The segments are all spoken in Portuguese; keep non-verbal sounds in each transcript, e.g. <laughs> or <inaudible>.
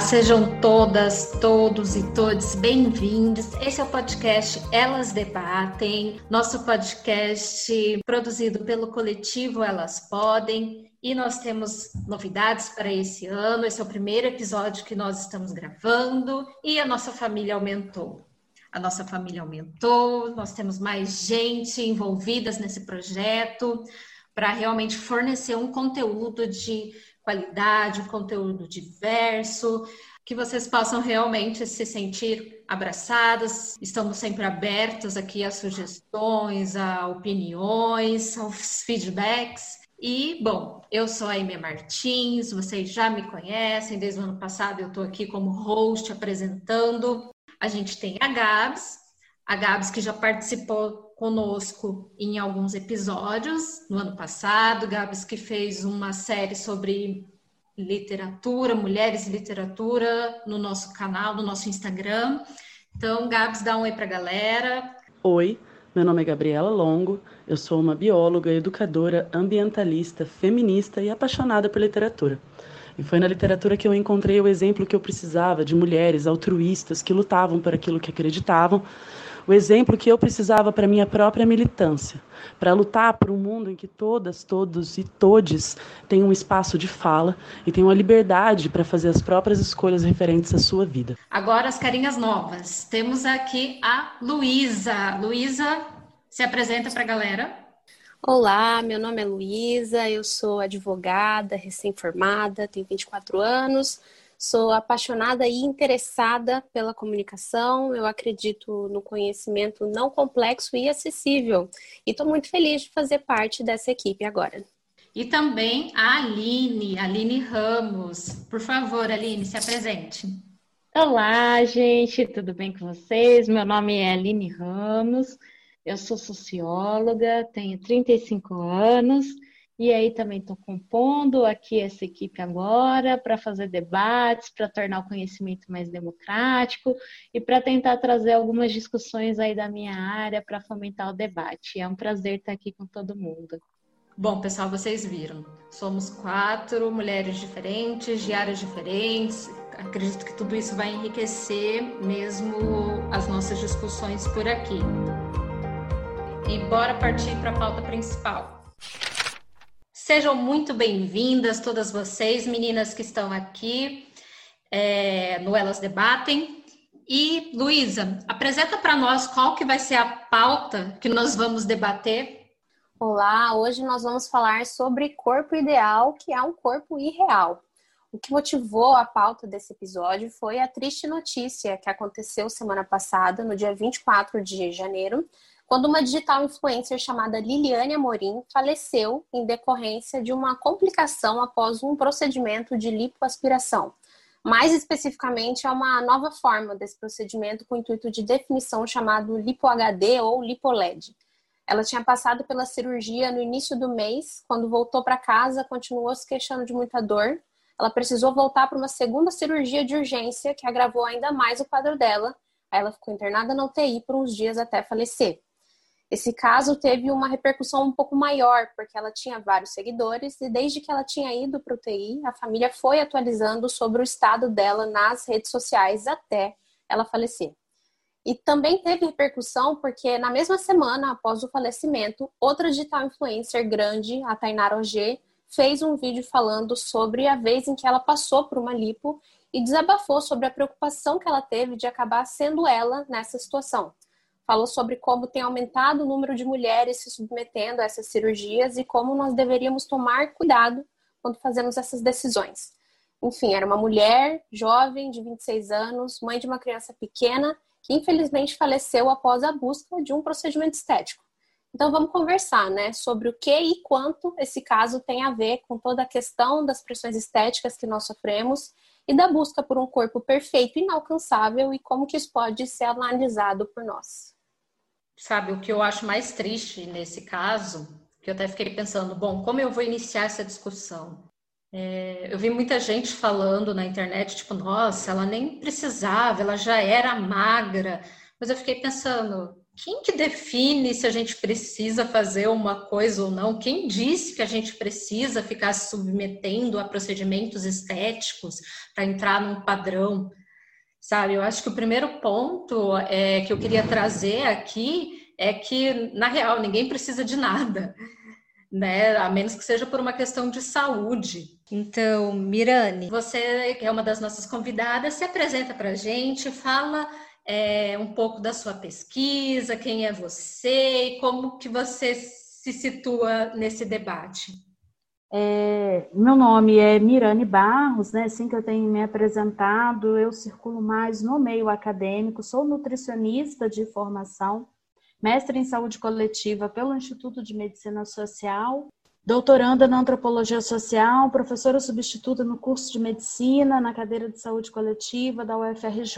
Sejam todas, todos e todos bem-vindos. Esse é o podcast Elas Debatem, nosso podcast produzido pelo coletivo Elas Podem. E nós temos novidades para esse ano. Esse é o primeiro episódio que nós estamos gravando e a nossa família aumentou. A nossa família aumentou, nós temos mais gente envolvidas nesse projeto para realmente fornecer um conteúdo de qualidade, conteúdo diverso, que vocês possam realmente se sentir abraçadas. Estamos sempre abertos aqui a sugestões, a opiniões, aos feedbacks. E, bom, eu sou a Amy Martins, vocês já me conhecem, desde o ano passado eu estou aqui como host apresentando. A gente tem a Gabs, a Gabs que já participou conosco em alguns episódios no ano passado. Gabs que fez uma série sobre literatura, mulheres e literatura no nosso canal, no nosso Instagram. Então, Gabs, dá um oi para a galera. Oi, meu nome é Gabriela Longo, eu sou uma bióloga, educadora, ambientalista, feminista e apaixonada por literatura. E foi na literatura que eu encontrei o exemplo que eu precisava de mulheres altruístas que lutavam por aquilo que acreditavam o exemplo que eu precisava para minha própria militância, para lutar por um mundo em que todas, todos e todes tenham um espaço de fala e tenham a liberdade para fazer as próprias escolhas referentes à sua vida. Agora as carinhas novas. Temos aqui a Luísa. Luísa, se apresenta para a galera. Olá, meu nome é Luísa, eu sou advogada, recém-formada, tenho 24 anos, Sou apaixonada e interessada pela comunicação. Eu acredito no conhecimento não complexo e acessível. E estou muito feliz de fazer parte dessa equipe agora. E também a Aline, Aline Ramos. Por favor, Aline, se apresente. Olá, gente, tudo bem com vocês? Meu nome é Aline Ramos, eu sou socióloga, tenho 35 anos e aí também estou compondo aqui essa equipe agora para fazer debates, para tornar o conhecimento mais democrático e para tentar trazer algumas discussões aí da minha área para fomentar o debate. É um prazer estar aqui com todo mundo. Bom, pessoal, vocês viram. Somos quatro mulheres diferentes, de áreas diferentes. Acredito que tudo isso vai enriquecer mesmo as nossas discussões por aqui. E bora partir para a pauta principal. Sejam muito bem-vindas, todas vocês, meninas que estão aqui é, no Elas Debatem. E, Luísa, apresenta para nós qual que vai ser a pauta que nós vamos debater. Olá, hoje nós vamos falar sobre corpo ideal, que é um corpo irreal. O que motivou a pauta desse episódio foi a triste notícia que aconteceu semana passada, no dia 24 de janeiro, quando uma digital influencer chamada Liliane Amorim faleceu em decorrência de uma complicação após um procedimento de lipoaspiração. Mais especificamente, é uma nova forma desse procedimento com intuito de definição chamado lipo-HD ou lipo-LED. Ela tinha passado pela cirurgia no início do mês, quando voltou para casa, continuou se queixando de muita dor. Ela precisou voltar para uma segunda cirurgia de urgência, que agravou ainda mais o quadro dela. Ela ficou internada na UTI por uns dias até falecer. Esse caso teve uma repercussão um pouco maior, porque ela tinha vários seguidores e desde que ela tinha ido para o TI, a família foi atualizando sobre o estado dela nas redes sociais até ela falecer. E também teve repercussão porque na mesma semana após o falecimento, outra digital influencer grande, a Tainara OG, fez um vídeo falando sobre a vez em que ela passou por uma lipo e desabafou sobre a preocupação que ela teve de acabar sendo ela nessa situação falou sobre como tem aumentado o número de mulheres se submetendo a essas cirurgias e como nós deveríamos tomar cuidado quando fazemos essas decisões. Enfim, era uma mulher jovem, de 26 anos, mãe de uma criança pequena, que infelizmente faleceu após a busca de um procedimento estético. Então vamos conversar, né, sobre o que e quanto esse caso tem a ver com toda a questão das pressões estéticas que nós sofremos e da busca por um corpo perfeito inalcançável e como que isso pode ser analisado por nós. Sabe, o que eu acho mais triste nesse caso, que eu até fiquei pensando, bom, como eu vou iniciar essa discussão? É, eu vi muita gente falando na internet, tipo, nossa, ela nem precisava, ela já era magra. Mas eu fiquei pensando, quem que define se a gente precisa fazer uma coisa ou não? Quem disse que a gente precisa ficar se submetendo a procedimentos estéticos para entrar num padrão? Sabe, eu acho que o primeiro ponto é, que eu queria trazer aqui é que, na real, ninguém precisa de nada, <laughs> né? A menos que seja por uma questão de saúde. Então, Mirane, você é uma das nossas convidadas, se apresenta para a gente, fala é, um pouco da sua pesquisa, quem é você e como que você se situa nesse debate. É, meu nome é Mirane Barros, né? Assim que eu tenho me apresentado, eu circulo mais no meio acadêmico, sou nutricionista de formação, mestre em saúde coletiva pelo Instituto de Medicina Social, doutoranda na antropologia social, professora substituta no curso de medicina na cadeira de saúde coletiva da UFRJ.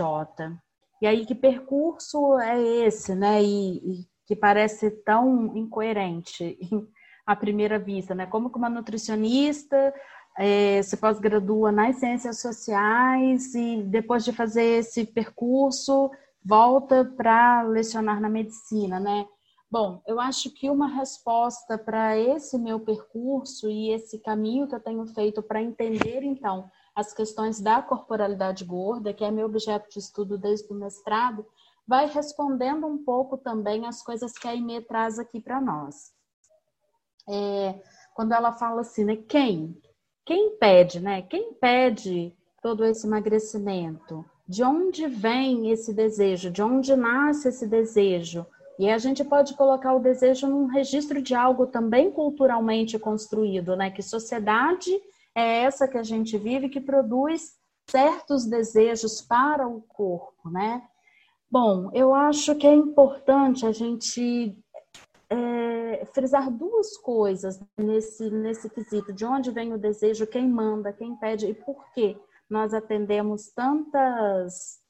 E aí, que percurso é esse, né? E, e que parece tão incoerente à primeira vista, né? Como que uma nutricionista é, se pós-gradua nas ciências sociais e depois de fazer esse percurso volta para lecionar na medicina, né? Bom, eu acho que uma resposta para esse meu percurso e esse caminho que eu tenho feito para entender, então, as questões da corporalidade gorda, que é meu objeto de estudo desde o mestrado, vai respondendo um pouco também as coisas que a Ime traz aqui para nós. É, quando ela fala assim, né, quem? Quem pede, né? Quem pede todo esse emagrecimento? De onde vem esse desejo? De onde nasce esse desejo? E a gente pode colocar o desejo num registro de algo também culturalmente construído, né? Que sociedade é essa que a gente vive que produz certos desejos para o corpo, né? Bom, eu acho que é importante a gente é, frisar duas coisas nesse, nesse quesito: de onde vem o desejo, quem manda, quem pede? E por que nós atendemos tantas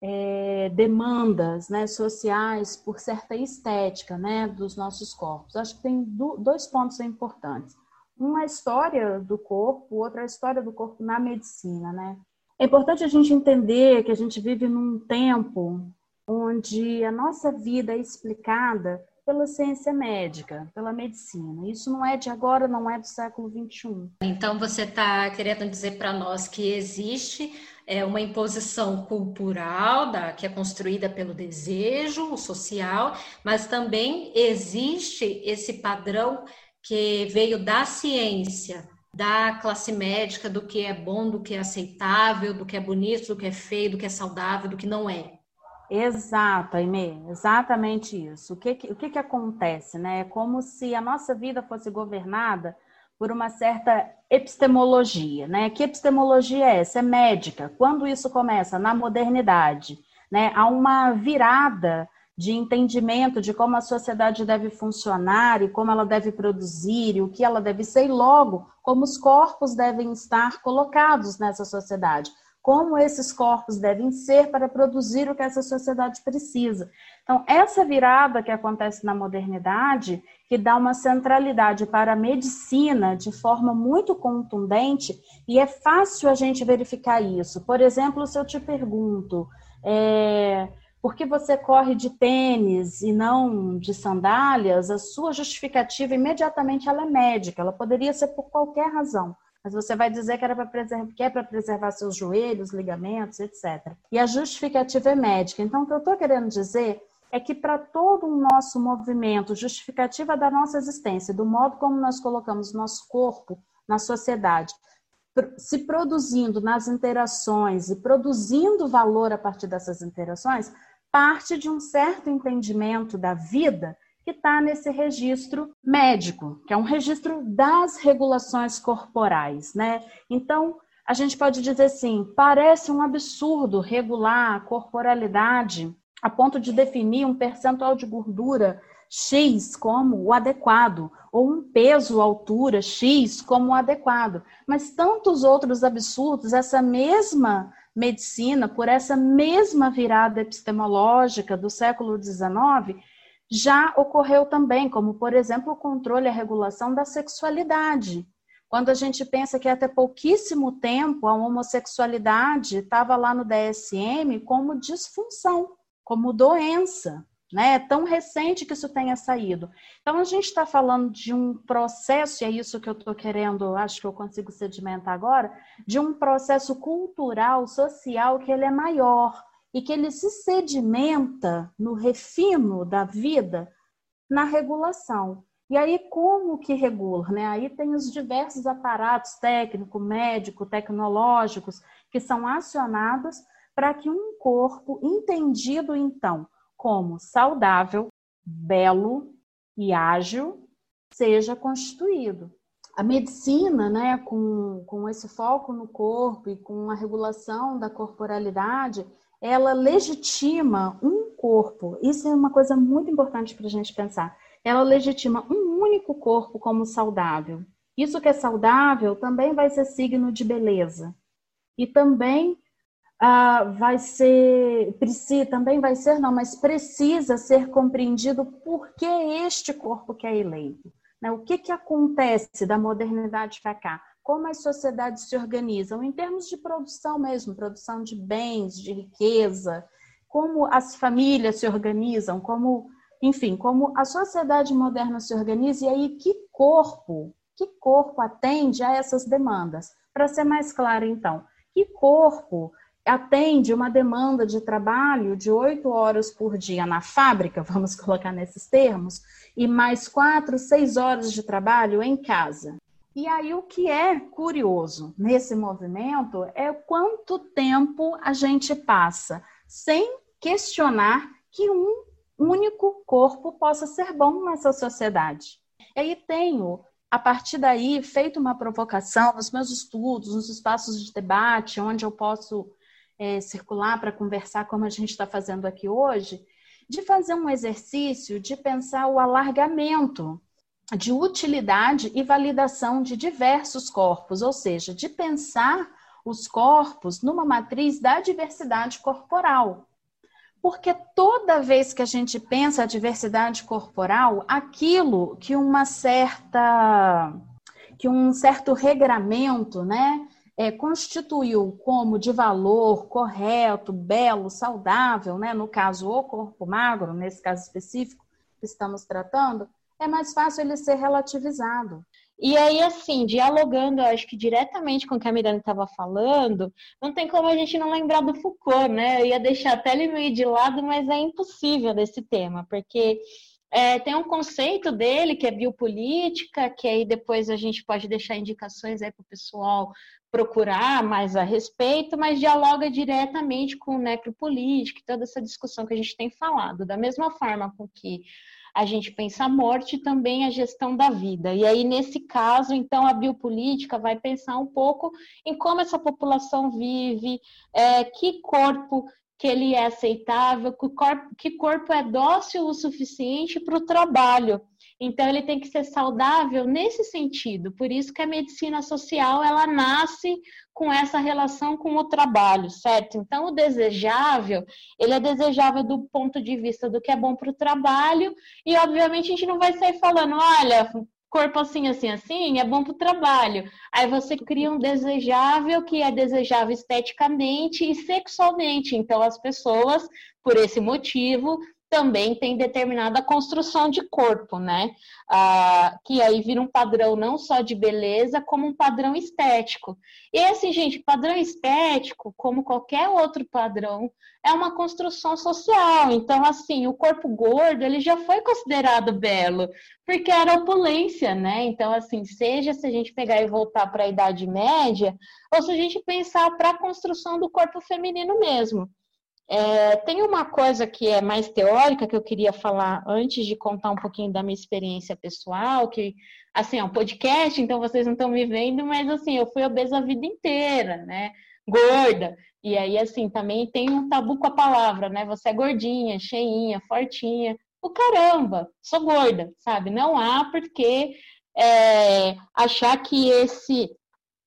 é, demandas né, sociais por certa estética né, dos nossos corpos. Acho que tem dois pontos importantes. Uma história do corpo, outra história do corpo na medicina, né? É importante a gente entender que a gente vive num tempo onde a nossa vida é explicada pela ciência médica, pela medicina. Isso não é de agora, não é do século XXI. Então você está querendo dizer para nós que existe é, uma imposição cultural da, que é construída pelo desejo social, mas também existe esse padrão que veio da ciência, da classe médica, do que é bom, do que é aceitável, do que é bonito, do que é feio, do que é saudável, do que não é. Exato, Aimee, exatamente isso. O que, o que, que acontece, né? É como se a nossa vida fosse governada por uma certa epistemologia, né? Que epistemologia é essa? É médica. Quando isso começa? Na modernidade, né? Há uma virada de entendimento de como a sociedade deve funcionar e como ela deve produzir e o que ela deve ser, e logo como os corpos devem estar colocados nessa sociedade, como esses corpos devem ser para produzir o que essa sociedade precisa. Então, essa virada que acontece na modernidade, que dá uma centralidade para a medicina de forma muito contundente, e é fácil a gente verificar isso. Por exemplo, se eu te pergunto. É por que você corre de tênis e não de sandálias, a sua justificativa imediatamente ela é médica, ela poderia ser por qualquer razão. Mas você vai dizer que, era preservar, que é para preservar seus joelhos, ligamentos, etc. E a justificativa é médica. Então, o que eu estou querendo dizer é que para todo o nosso movimento, justificativa da nossa existência, do modo como nós colocamos nosso corpo na sociedade, se produzindo nas interações e produzindo valor a partir dessas interações, parte de um certo entendimento da vida que está nesse registro médico, que é um registro das regulações corporais, né? Então, a gente pode dizer assim: parece um absurdo regular a corporalidade a ponto de definir um percentual de gordura X como o adequado, ou um peso, altura X como o adequado. Mas tantos outros absurdos, essa mesma medicina, por essa mesma virada epistemológica do século XIX, já ocorreu também, como, por exemplo, o controle e a regulação da sexualidade. Quando a gente pensa que até pouquíssimo tempo a homossexualidade estava lá no DSM como disfunção, como doença. né? É tão recente que isso tenha saído. Então, a gente está falando de um processo, e é isso que eu estou querendo, acho que eu consigo sedimentar agora, de um processo cultural, social, que ele é maior e que ele se sedimenta no refino da vida na regulação. E aí, como que regula? Né? Aí tem os diversos aparatos técnico, médico, tecnológicos que são acionados para que um corpo entendido, então, como saudável, belo e ágil, seja constituído. A medicina, né, com, com esse foco no corpo e com a regulação da corporalidade, ela legitima um corpo. Isso é uma coisa muito importante para a gente pensar. Ela legitima um único corpo como saudável. Isso que é saudável também vai ser signo de beleza. E também ah, vai ser, precisa, também vai ser, não, mas precisa ser compreendido por que este corpo que é eleito. Né? O que, que acontece da modernidade para cá? Como as sociedades se organizam em termos de produção mesmo, produção de bens, de riqueza, como as famílias se organizam, como, enfim, como a sociedade moderna se organiza e aí que corpo, que corpo atende a essas demandas? Para ser mais claro, então, que corpo atende uma demanda de trabalho de oito horas por dia na fábrica, vamos colocar nesses termos, e mais quatro, seis horas de trabalho em casa. E aí o que é curioso nesse movimento é quanto tempo a gente passa sem questionar que um único corpo possa ser bom nessa sociedade. E aí tenho a partir daí, feito uma provocação nos meus estudos, nos espaços de debate, onde eu posso é, circular para conversar como a gente está fazendo aqui hoje, de fazer um exercício de pensar o alargamento de utilidade e validação de diversos corpos, ou seja, de pensar os corpos numa matriz da diversidade corporal. Porque toda vez que a gente pensa a diversidade corporal, aquilo que uma certa que um certo regramento, né, é, constituiu como de valor correto, belo, saudável, né? no caso, o corpo magro, nesse caso específico que estamos tratando, é mais fácil ele ser relativizado. E aí, assim, dialogando, acho que diretamente com o que a Miranda estava falando, não tem como a gente não lembrar do Foucault, né? Eu ia deixar até ele meio de lado, mas é impossível desse tema, porque é, tem um conceito dele que é biopolítica, que aí depois a gente pode deixar indicações aí para o pessoal procurar mais a respeito, mas dialoga diretamente com o necropolítica e toda essa discussão que a gente tem falado. Da mesma forma com que a gente pensa a morte, também a gestão da vida. E aí, nesse caso, então, a biopolítica vai pensar um pouco em como essa população vive, é, que corpo que ele é aceitável, que corpo, que corpo é dócil o suficiente para o trabalho. Então ele tem que ser saudável nesse sentido. Por isso que a medicina social ela nasce com essa relação com o trabalho, certo? Então o desejável, ele é desejável do ponto de vista do que é bom para o trabalho e obviamente a gente não vai sair falando, olha, corpo assim, assim, assim, é bom para o trabalho. Aí você cria um desejável que é desejável esteticamente e sexualmente. Então as pessoas, por esse motivo, também tem determinada construção de corpo, né? Ah, que aí vira um padrão não só de beleza, como um padrão estético. E assim, gente, padrão estético, como qualquer outro padrão, é uma construção social. Então, assim, o corpo gordo, ele já foi considerado belo, porque era opulência, né? Então, assim, seja se a gente pegar e voltar para a Idade Média, ou se a gente pensar para a construção do corpo feminino mesmo. É, tem uma coisa que é mais teórica que eu queria falar antes de contar um pouquinho da minha experiência pessoal, que assim, é um podcast, então vocês não estão me vendo, mas assim, eu fui obesa a vida inteira, né? Gorda. E aí, assim, também tem um tabu com a palavra, né? Você é gordinha, cheinha, fortinha. O caramba, sou gorda, sabe? Não há porque é, achar que esse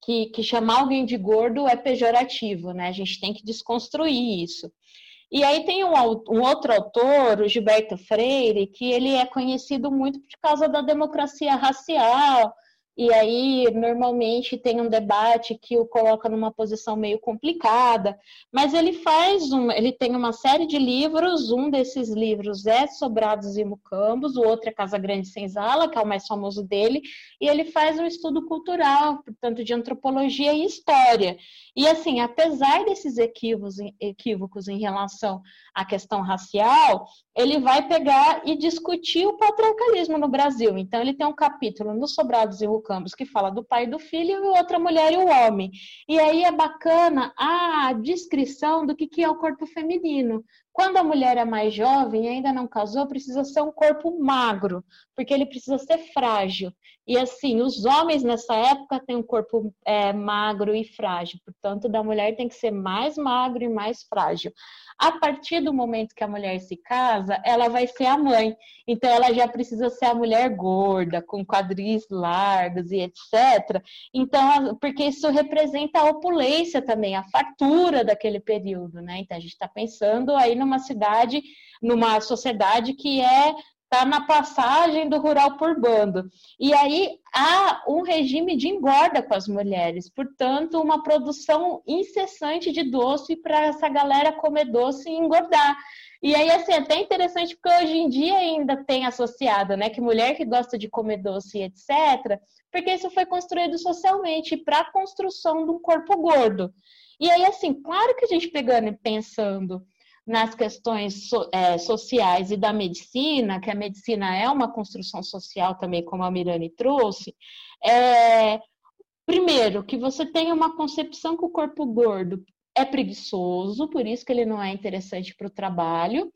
que, que chamar alguém de gordo é pejorativo, né? A gente tem que desconstruir isso. E aí tem um, um, outro autor, o Gilberto Freire, que ele é conhecido muito por causa da democracia racial e aí normalmente tem um debate que o coloca numa posição meio complicada, mas ele faz um, ele tem uma série de livros, um desses livros é Sobrados e Mucambos, o outro é Casa Grande Senzala, que é o mais famoso dele, e ele faz um estudo cultural, portanto de antropologia e história. E assim, apesar desses equívocos, equívocos em relação à questão racial, ele vai pegar e discutir o patriarcalismo no Brasil. Então, ele tem um capítulo no Sobrados e Rucambos que fala do pai e do filho e outra mulher e o homem. E aí é bacana a descrição do que, que é o corpo feminino. Quando a mulher é mais jovem ainda não casou, precisa ser um corpo magro, porque ele precisa ser frágil. E assim, os homens nessa época têm um corpo é, magro e frágil, portanto, da mulher tem que ser mais magro e mais frágil. A partir do momento que a mulher se casa, ela vai ser a mãe. Então, ela já precisa ser a mulher gorda, com quadris largos e etc. Então, porque isso representa a opulência também, a fartura daquele período, né? Então, a gente está pensando aí numa cidade, numa sociedade que é está na passagem do rural por bando. E aí há um regime de engorda com as mulheres, portanto, uma produção incessante de doce para essa galera comer doce e engordar. E aí, assim, é até interessante porque hoje em dia ainda tem associado, né, que mulher que gosta de comer doce etc., porque isso foi construído socialmente para a construção de um corpo gordo. E aí, assim, claro que a gente pegando e pensando nas questões so, é, sociais e da medicina, que a medicina é uma construção social também, como a Mirani trouxe, é, primeiro, que você tenha uma concepção que o corpo gordo é preguiçoso, por isso que ele não é interessante para o trabalho.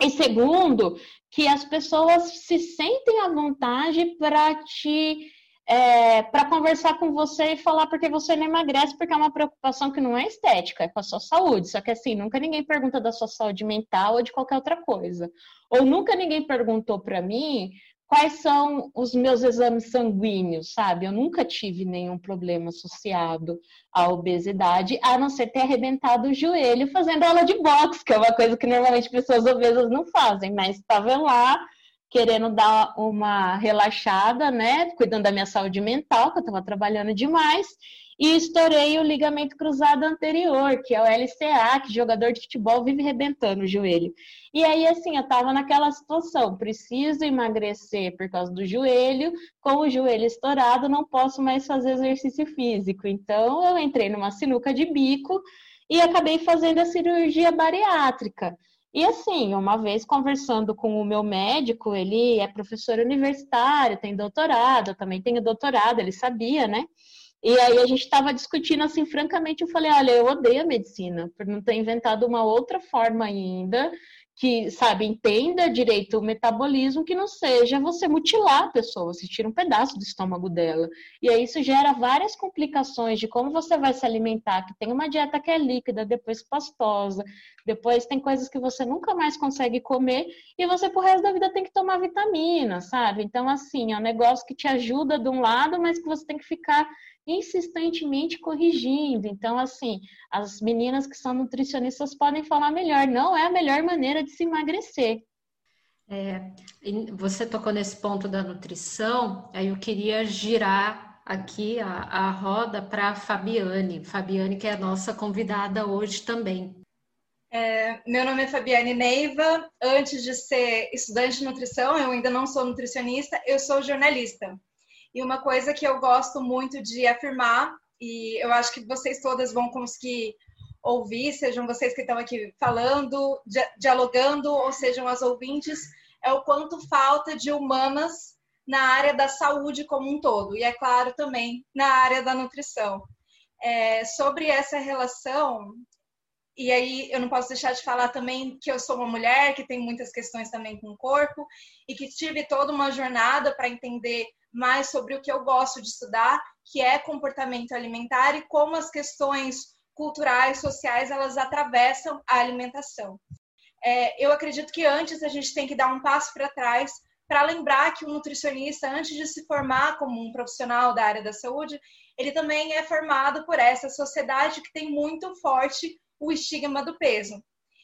E segundo, que as pessoas se sentem à vontade para te é, para conversar com você e falar porque você não emagrece, porque é uma preocupação que não é estética, é com a sua saúde. Só que assim, nunca ninguém pergunta da sua saúde mental ou de qualquer outra coisa. Ou nunca ninguém perguntou para mim quais são os meus exames sanguíneos, sabe? Eu nunca tive nenhum problema associado à obesidade, a não ser ter arrebentado o joelho fazendo aula de boxe, que é uma coisa que normalmente pessoas obesas não fazem, mas estava lá querendo dar uma relaxada, né? Cuidando da minha saúde mental, que eu estava trabalhando demais, e estourei o ligamento cruzado anterior, que é o LCA, que jogador de futebol vive rebentando o joelho. E aí, assim, eu estava naquela situação, preciso emagrecer por causa do joelho, com o joelho estourado, não posso mais fazer exercício físico. Então, eu entrei numa sinuca de bico e acabei fazendo a cirurgia bariátrica. E assim, uma vez conversando com o meu médico, ele é professor universitário, tem doutorado, eu também tenho doutorado, ele sabia, né? E aí a gente estava discutindo assim, francamente, eu falei, olha, eu odeio a medicina, por não ter inventado uma outra forma ainda que, sabe, entenda direito o metabolismo, que não seja você mutilar a pessoa, você tira um pedaço do estômago dela. E aí isso gera várias complicações de como você vai se alimentar, que tem uma dieta que é líquida, depois pastosa, depois tem coisas que você nunca mais consegue comer, e você pro resto da vida tem que tomar vitamina, sabe? Então, assim, é um negócio que te ajuda de um lado, mas que você tem que ficar insistentemente corrigindo. Então, assim, as meninas que são nutricionistas podem falar melhor, não é a melhor maneira de se emagrecer. É, você tocou nesse ponto da nutrição, aí eu queria girar aqui a, a roda para a Fabiane. Fabiane, que é a nossa convidada hoje também. É, meu nome é Fabiane Neiva. Antes de ser estudante de nutrição, eu ainda não sou nutricionista, eu sou jornalista. E uma coisa que eu gosto muito de afirmar, e eu acho que vocês todas vão conseguir ouvir, sejam vocês que estão aqui falando, dialogando, ou sejam as ouvintes, é o quanto falta de humanas na área da saúde como um todo, e é claro também na área da nutrição. É, sobre essa relação, e aí eu não posso deixar de falar também que eu sou uma mulher que tem muitas questões também com o corpo e que tive toda uma jornada para entender mais sobre o que eu gosto de estudar, que é comportamento alimentar e como as questões culturais, sociais, elas atravessam a alimentação. É, eu acredito que antes a gente tem que dar um passo para trás para lembrar que o nutricionista, antes de se formar como um profissional da área da saúde, ele também é formado por essa sociedade que tem muito forte o estigma do peso.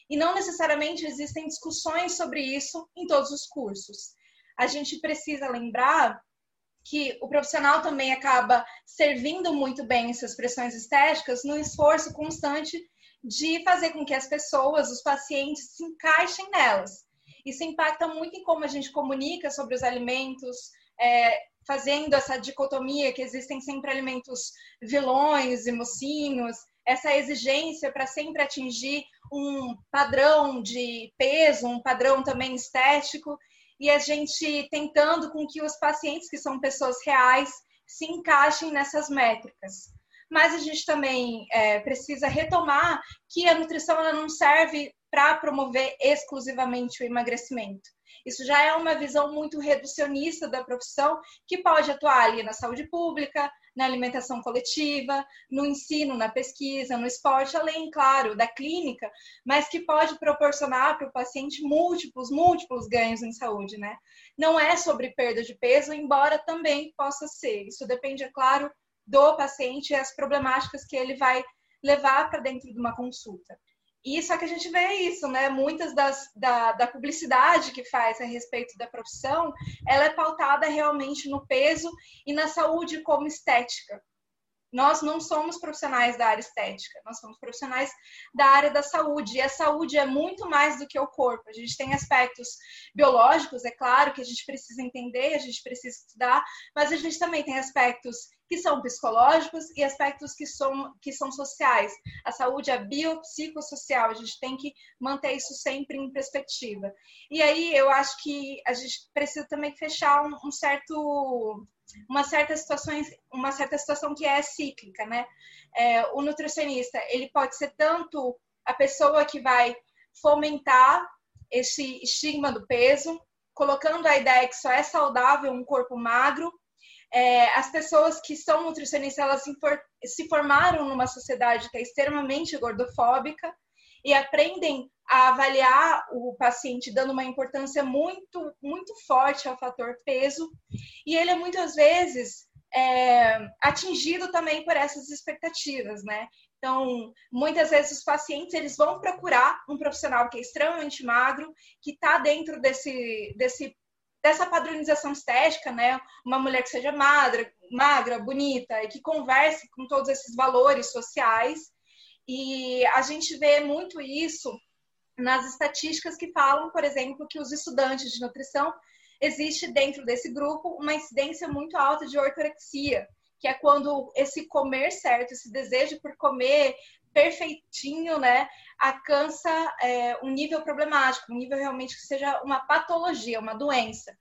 E não necessariamente existem discussões sobre isso em todos os cursos. A gente precisa lembrar que o profissional também acaba servindo muito bem essas pressões estéticas no esforço constante de fazer com que as pessoas, os pacientes, se encaixem nelas. Isso impacta muito em como a gente comunica sobre os alimentos, é, fazendo essa dicotomia que existem sempre alimentos vilões e mocinhos, essa exigência para sempre atingir um padrão de peso, um padrão também estético, e a gente tentando com que os pacientes, que são pessoas reais, se encaixem nessas métricas. Mas a gente também é, precisa retomar que a nutrição ela não serve para promover exclusivamente o emagrecimento. Isso já é uma visão muito reducionista da profissão, que pode atuar ali na saúde pública, na alimentação coletiva, no ensino, na pesquisa, no esporte, além, claro, da clínica, mas que pode proporcionar para o paciente múltiplos, múltiplos ganhos em saúde, né? Não é sobre perda de peso, embora também possa ser. Isso depende, é claro, do paciente e as problemáticas que ele vai levar para dentro de uma consulta. E só que a gente vê isso, né? Muitas das, da, da publicidade que faz a respeito da profissão, ela é pautada realmente no peso e na saúde como estética. Nós não somos profissionais da área estética, nós somos profissionais da área da saúde. E a saúde é muito mais do que o corpo. A gente tem aspectos biológicos, é claro, que a gente precisa entender, a gente precisa estudar, mas a gente também tem aspectos que são psicológicos e aspectos que são, que são sociais. A saúde é biopsicossocial, a gente tem que manter isso sempre em perspectiva. E aí eu acho que a gente precisa também fechar um, um certo uma certa situação, uma certa situação que é cíclica, né? É, o nutricionista, ele pode ser tanto a pessoa que vai fomentar esse estigma do peso, colocando a ideia que só é saudável um corpo magro. É, as pessoas que são nutricionistas, elas se formaram numa sociedade que é extremamente gordofóbica e aprendem a avaliar o paciente dando uma importância muito, muito forte ao fator peso. E ele é muitas vezes é, atingido também por essas expectativas, né? Então, muitas vezes os pacientes eles vão procurar um profissional que é extremamente magro, que está dentro desse, desse, dessa padronização estética, né? Uma mulher que seja magra, magra, bonita e que converse com todos esses valores sociais. E a gente vê muito isso nas estatísticas que falam, por exemplo, que os estudantes de nutrição existe dentro desse grupo uma incidência muito alta de ortorexia, que é quando esse comer certo, esse desejo por comer perfeitinho, né, alcança é, um nível problemático, um nível realmente que seja uma patologia, uma doença.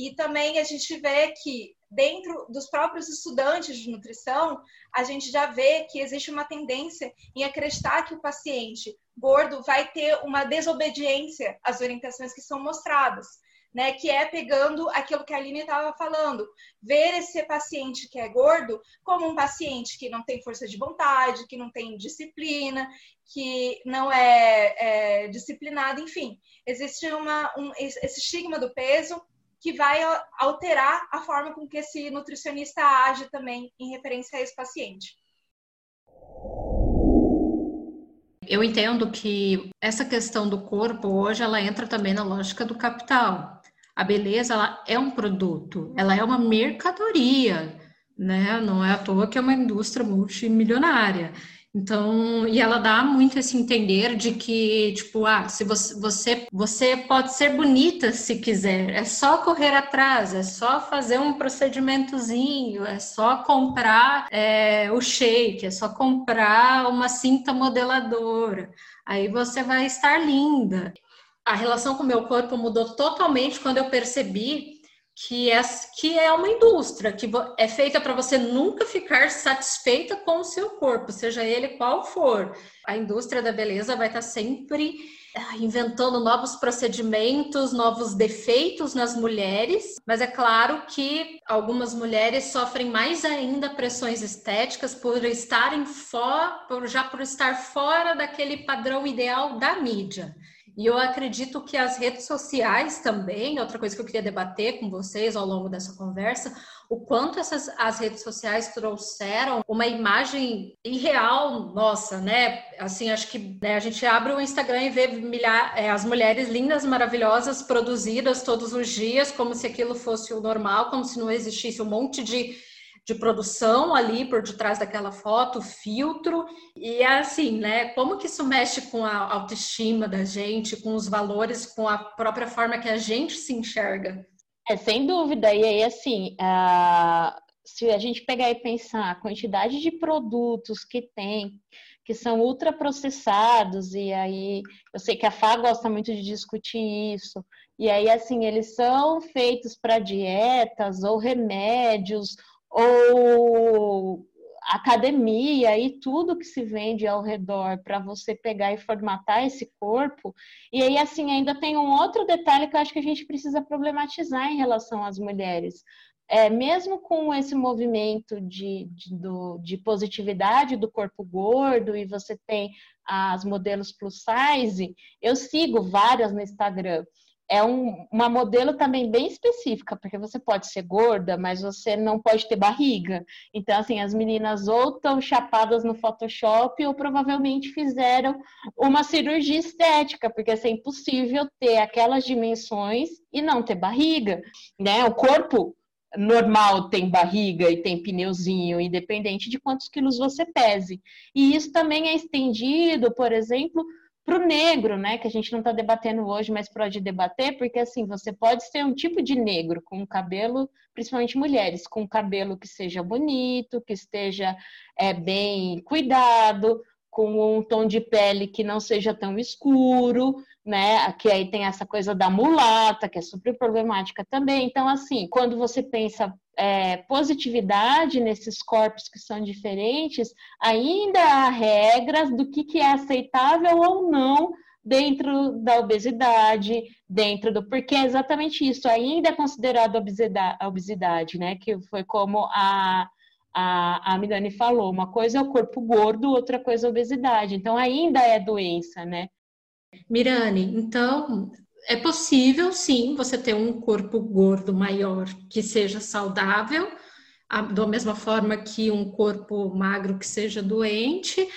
E também a gente vê que dentro dos próprios estudantes de nutrição, a gente já vê que existe uma tendência em acreditar que o paciente gordo vai ter uma desobediência às orientações que são mostradas. Né, que é pegando aquilo que a Aline estava falando, ver esse paciente que é gordo como um paciente que não tem força de vontade, que não tem disciplina, que não é, é disciplinado, enfim, existe uma, um, esse estigma do peso que vai alterar a forma com que esse nutricionista age também em referência a esse paciente. Eu entendo que essa questão do corpo hoje ela entra também na lógica do capital. A beleza ela é um produto, ela é uma mercadoria, né? Não é à toa que é uma indústria multimilionária. Então, e ela dá muito esse entender de que, tipo, ah, se você, você, você pode ser bonita se quiser, é só correr atrás, é só fazer um procedimentozinho, é só comprar é, o shake, é só comprar uma cinta modeladora, aí você vai estar linda. A relação com o meu corpo mudou totalmente quando eu percebi que é, que é uma indústria que é feita para você nunca ficar satisfeita com o seu corpo, seja ele qual for. A indústria da beleza vai estar sempre ah, inventando novos procedimentos, novos defeitos nas mulheres, mas é claro que algumas mulheres sofrem mais ainda pressões estéticas por estarem fora, por já por estar fora daquele padrão ideal da mídia. E eu acredito que as redes sociais também, outra coisa que eu queria debater com vocês ao longo dessa conversa, o quanto essas as redes sociais trouxeram uma imagem irreal nossa, né? Assim, acho que né, a gente abre o Instagram e vê milhar, é, as mulheres lindas, maravilhosas, produzidas todos os dias, como se aquilo fosse o normal, como se não existisse um monte de de produção ali por detrás daquela foto, filtro, e é assim, né? Como que isso mexe com a autoestima da gente, com os valores, com a própria forma que a gente se enxerga? É, sem dúvida. E aí, assim, a... se a gente pegar e pensar a quantidade de produtos que tem, que são ultraprocessados, e aí eu sei que a Fá gosta muito de discutir isso, e aí, assim, eles são feitos para dietas ou remédios ou academia e tudo que se vende ao redor para você pegar e formatar esse corpo. E aí, assim, ainda tem um outro detalhe que eu acho que a gente precisa problematizar em relação às mulheres. É, mesmo com esse movimento de, de, do, de positividade do corpo gordo e você tem as modelos plus size, eu sigo várias no Instagram é um, uma modelo também bem específica, porque você pode ser gorda, mas você não pode ter barriga. Então, assim, as meninas ou estão chapadas no Photoshop ou provavelmente fizeram uma cirurgia estética, porque assim, é impossível ter aquelas dimensões e não ter barriga, né? O corpo normal tem barriga e tem pneuzinho, independente de quantos quilos você pese. E isso também é estendido, por exemplo, para o negro, né, que a gente não está debatendo hoje, mas pode debater, porque assim, você pode ser um tipo de negro com cabelo, principalmente mulheres, com cabelo que seja bonito, que esteja é, bem cuidado, com um tom de pele que não seja tão escuro, né? Que aí tem essa coisa da mulata, que é super problemática também. Então, assim, quando você pensa é, positividade nesses corpos que são diferentes, ainda há regras do que, que é aceitável ou não dentro da obesidade, dentro do. Porque é exatamente isso, ainda é considerado obesidade, obesidade né? Que foi como a a, a Milani falou, uma coisa é o corpo gordo, outra coisa é obesidade. Então ainda é doença, né? Mirani, então é possível sim você ter um corpo gordo maior que seja saudável, da mesma forma que um corpo magro que seja doente.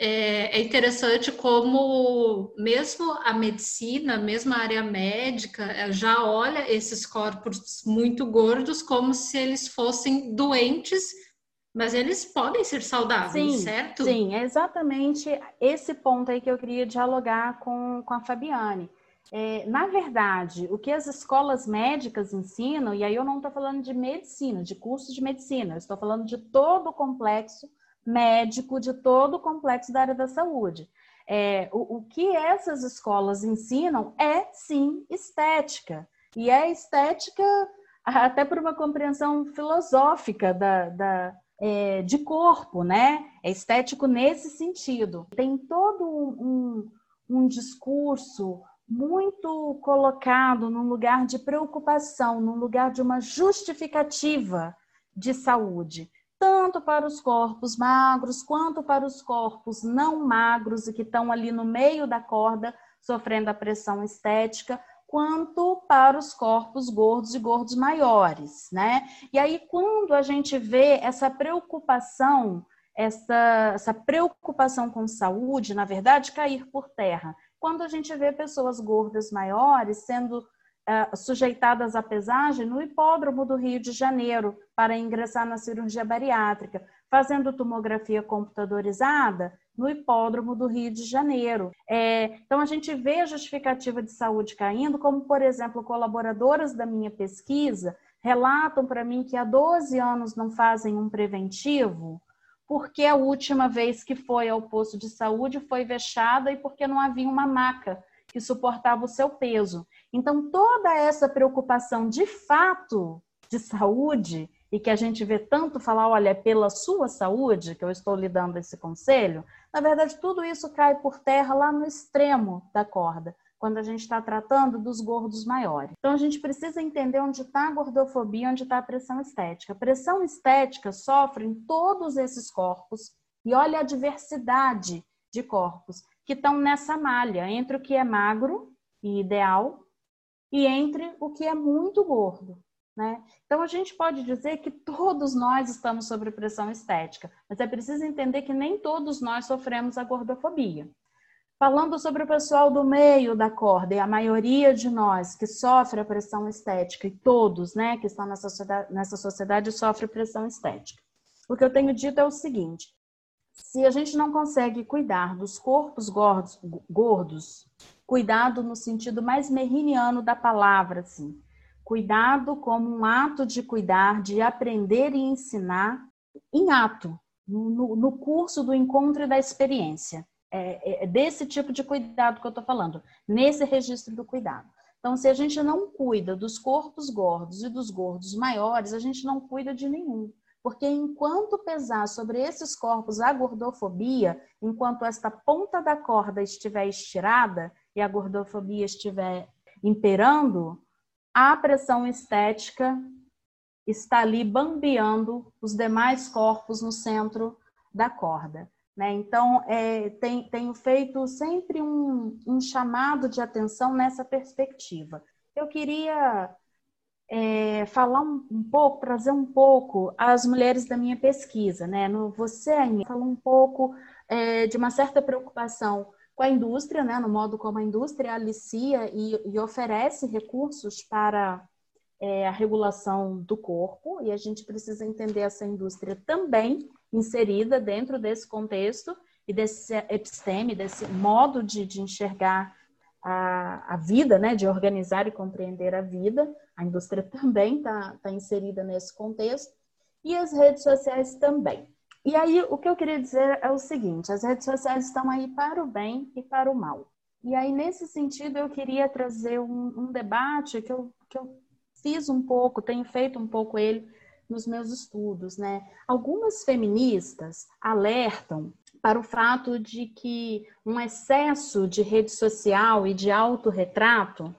É, é interessante como mesmo a medicina, mesmo a área médica, já olha esses corpos muito gordos como se eles fossem doentes mas eles podem ser saudáveis, sim, certo? Sim, é exatamente esse ponto aí que eu queria dialogar com, com a Fabiane. É, na verdade, o que as escolas médicas ensinam, e aí eu não estou falando de medicina, de curso de medicina, eu estou falando de todo o complexo médico, de todo o complexo da área da saúde. É, o, o que essas escolas ensinam é sim estética. E é estética <laughs> até por uma compreensão filosófica da, da, é, de corpo, né? É estético nesse sentido. Tem todo um, um discurso muito colocado num lugar de preocupação, num lugar de uma justificativa de saúde, tanto para os corpos magros quanto para os corpos não magros e que estão ali no meio da corda sofrendo a pressão estética, quanto para os corpos gordos e gordos maiores, né? E aí, quando a gente vê essa preocupação, essa, essa preocupação com saúde, na verdade, cair por terra, quando a gente vê pessoas gordas maiores sendo uh, sujeitadas à pesagem no hipódromo do Rio de Janeiro para ingressar na cirurgia bariátrica, fazendo tomografia computadorizada no hipódromo do Rio de Janeiro. É, então, a gente vê a justificativa de saúde caindo, como, por exemplo, colaboradoras da minha pesquisa relatam para mim que há 12 anos não fazem um preventivo, porque a última vez que foi ao posto de saúde foi vexada e porque não havia uma maca que suportava o seu peso. Então, toda essa preocupação de fato de saúde e que a gente vê tanto falar, olha, é pela sua saúde que eu estou lhe dando esse conselho, na verdade, tudo isso cai por terra lá no extremo da corda, quando a gente está tratando dos gordos maiores. Então, a gente precisa entender onde está a gordofobia, onde está a pressão estética. A pressão estética sofre em todos esses corpos, e olha a diversidade de corpos que estão nessa malha entre o que é magro e ideal e entre o que é muito gordo. Né? Então, a gente pode dizer que todos nós estamos sob pressão estética, mas é preciso entender que nem todos nós sofremos a gordofobia. Falando sobre o pessoal do meio da corda, e a maioria de nós que sofre a pressão estética, e todos né, que estão nessa sociedade, nessa sociedade sofrem pressão estética. O que eu tenho dito é o seguinte: se a gente não consegue cuidar dos corpos gordos, gordos cuidado no sentido mais meriniano da palavra, assim, cuidado como um ato de cuidar, de aprender e ensinar em ato, no, no curso do encontro e da experiência. É, é, é desse tipo de cuidado que eu estou falando, nesse registro do cuidado. Então, se a gente não cuida dos corpos gordos e dos gordos maiores, a gente não cuida de nenhum. Porque enquanto pesar sobre esses corpos a gordofobia, enquanto esta ponta da corda estiver estirada e a gordofobia estiver imperando, a pressão estética está ali bambeando os demais corpos no centro da corda. Né? Então, é, tem, tenho feito sempre um, um chamado de atenção nessa perspectiva. Eu queria é, falar um, um, pouco, trazer um pouco as mulheres da minha pesquisa, né? No, você, Aninha, falou um pouco é, de uma certa preocupação com a indústria, né? No modo como a indústria alicia e, e oferece recursos para é, a regulação do corpo, e a gente precisa entender essa indústria também inserida dentro desse contexto e desse episteme, desse modo de, de enxergar a, a vida, né, de organizar e compreender a vida. A indústria <laughs> também está tá inserida nesse contexto e as redes sociais também. E aí, o que eu queria dizer é o seguinte: as redes sociais estão aí para o bem e para o mal. E aí, nesse sentido, eu queria trazer um, um debate que eu, que eu fiz um pouco, tenho feito um pouco ele nos meus estudos, né? Algumas feministas alertam para o fato de que um excesso de rede social e de autorretrato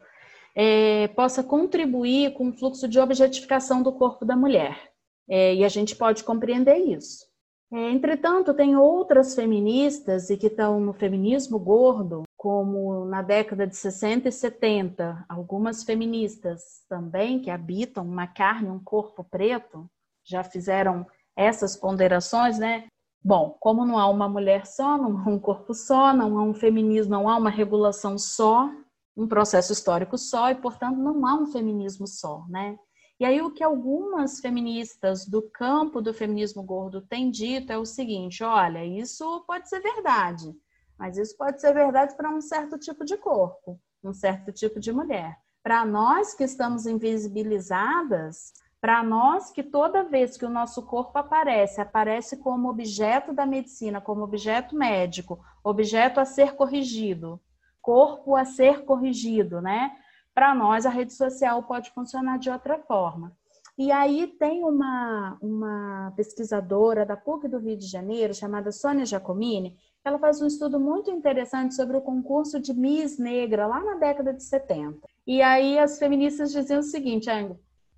é, possa contribuir com o fluxo de objetificação do corpo da mulher. É, e a gente pode compreender isso. É, entretanto, tem outras feministas e que estão no feminismo gordo, como na década de 60 e 70, algumas feministas também que habitam uma carne, um corpo preto, já fizeram essas ponderações, né? Bom, como não há uma mulher só, não há um corpo só, não há um feminismo, não há uma regulação só, um processo histórico só, e, portanto, não há um feminismo só, né? E aí o que algumas feministas do campo do feminismo gordo têm dito é o seguinte: olha, isso pode ser verdade, mas isso pode ser verdade para um certo tipo de corpo, um certo tipo de mulher. Para nós que estamos invisibilizadas, para nós que toda vez que o nosso corpo aparece, aparece como objeto da medicina, como objeto médico, objeto a ser corrigido, corpo a ser corrigido, né? Para nós a rede social pode funcionar de outra forma. E aí tem uma, uma pesquisadora da PUC do Rio de Janeiro, chamada Sônia Giacomini, ela faz um estudo muito interessante sobre o concurso de Miss Negra lá na década de 70. E aí as feministas diziam o seguinte,